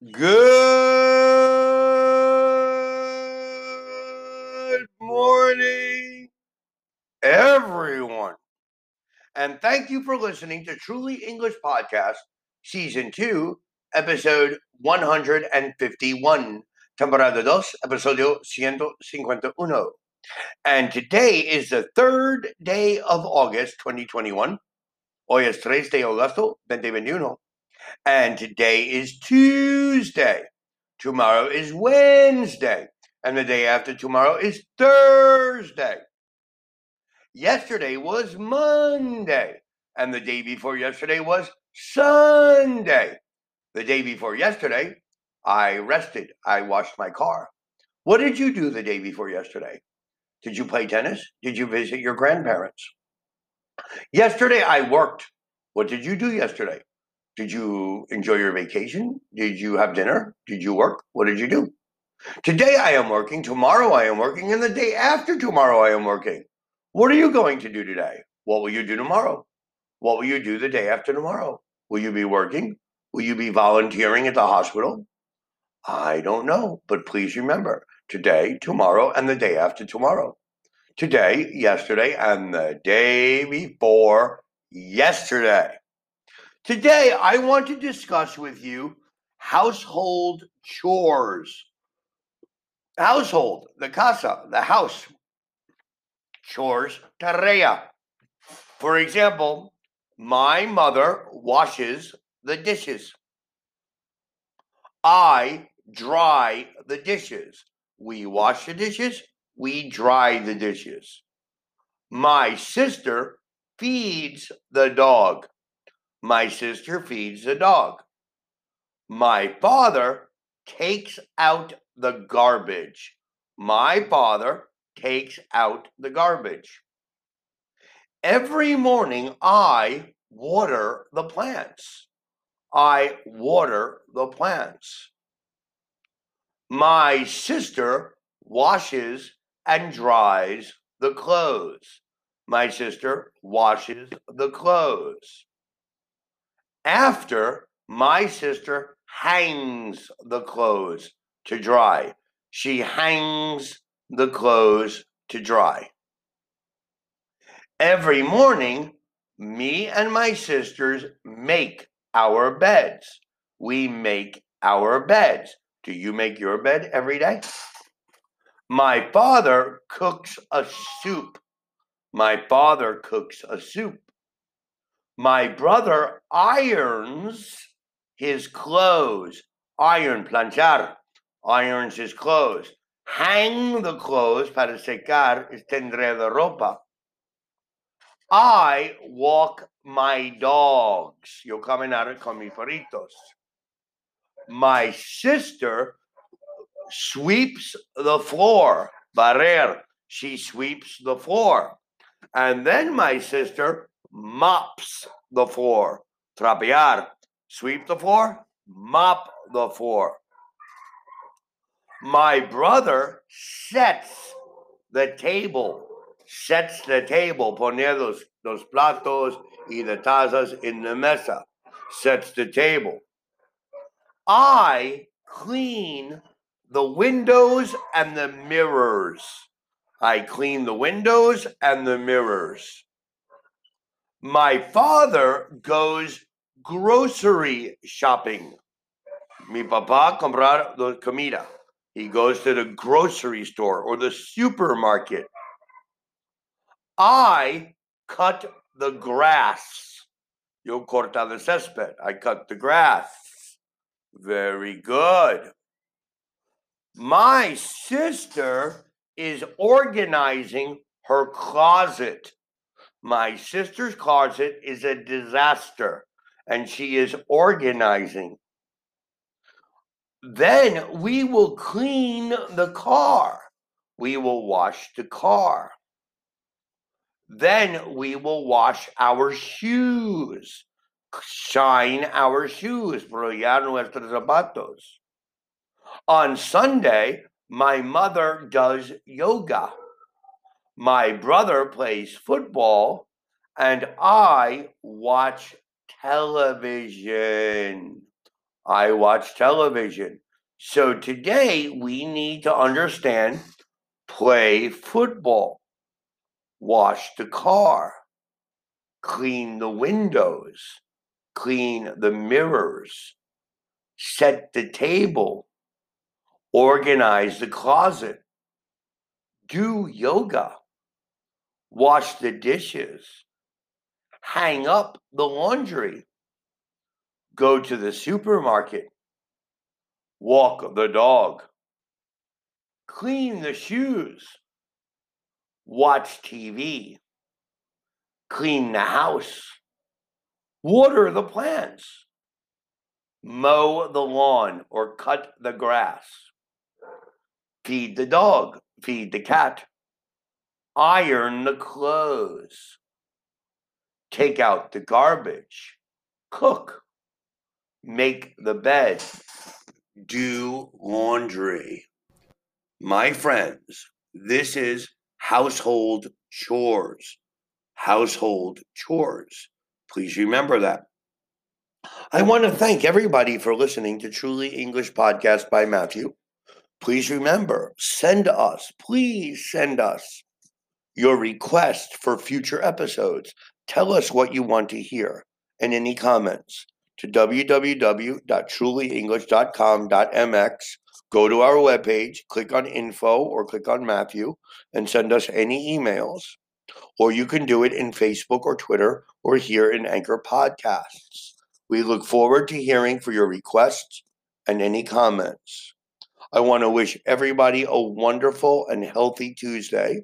Good morning, everyone. And thank you for listening to Truly English Podcast, Season 2, Episode 151, Temporada 2, Episodio 151. And today is the third day of August 2021. Hoy es 3 de agosto 2021. And today is Tuesday. Tomorrow is Wednesday. And the day after tomorrow is Thursday. Yesterday was Monday. And the day before yesterday was Sunday. The day before yesterday, I rested. I washed my car. What did you do the day before yesterday? Did you play tennis? Did you visit your grandparents? Yesterday, I worked. What did you do yesterday? Did you enjoy your vacation? Did you have dinner? Did you work? What did you do? Today I am working, tomorrow I am working, and the day after tomorrow I am working. What are you going to do today? What will you do tomorrow? What will you do the day after tomorrow? Will you be working? Will you be volunteering at the hospital? I don't know, but please remember today, tomorrow, and the day after tomorrow. Today, yesterday, and the day before yesterday. Today, I want to discuss with you household chores. Household, the casa, the house. Chores, tarea. For example, my mother washes the dishes. I dry the dishes. We wash the dishes, we dry the dishes. My sister feeds the dog. My sister feeds the dog. My father takes out the garbage. My father takes out the garbage. Every morning, I water the plants. I water the plants. My sister washes and dries the clothes. My sister washes the clothes. After my sister hangs the clothes to dry, she hangs the clothes to dry. Every morning, me and my sisters make our beds. We make our beds. Do you make your bed every day? My father cooks a soup. My father cooks a soup. My brother irons his clothes. Iron, planchar. Irons his clothes. Hang the clothes para secar, extender la ropa. I walk my dogs. Yo caminar con mis perritos. My sister sweeps the floor. Barrer. She sweeps the floor. And then my sister mops the floor. Trapear. Sweep the floor, mop the floor. My brother sets the table. Sets the table. Poner los, los platos y the tazas in the mesa. Sets the table. I clean the windows and the mirrors. I clean the windows and the mirrors. My father goes grocery shopping. Mi papá comprar la comida. He goes to the grocery store or the supermarket. I cut the grass. Yo corta el césped. I cut the grass. Very good. My sister is organizing her closet. My sister's closet is a disaster and she is organizing. Then we will clean the car. We will wash the car. Then we will wash our shoes, shine our shoes, brillar nuestros zapatos. On Sunday, my mother does yoga. My brother plays football, and I watch television. I watch television. So today we need to understand play football, wash the car, clean the windows, clean the mirrors, set the table, organize the closet, do yoga, wash the dishes, hang up the laundry, go to the supermarket, walk the dog, clean the shoes, watch TV, clean the house, water the plants, mow the lawn or cut the grass, feed the dog, feed the cat, iron the clothes, take out the garbage, cook, make the bed, do laundry. My friends, this is household chores. Household chores. Please remember that. I want to thank everybody for listening to Truly English Podcast by Matthew. Please remember, send us, please send us your request for future episodes. Tell us what you want to hear and any comments to www.trulyenglish.com.mx. Go to our webpage, click on info or click on Matthew, and send us any emails. Or you can do it in Facebook or Twitter or here in Anchor Podcasts. We look forward to hearing for your requests and any comments. I want to wish everybody a wonderful and healthy Tuesday.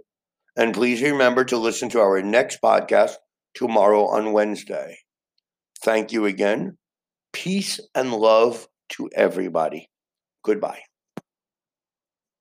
And please remember to listen to our next podcast tomorrow on Wednesday. Thank you again. Peace and love to everybody. Goodbye.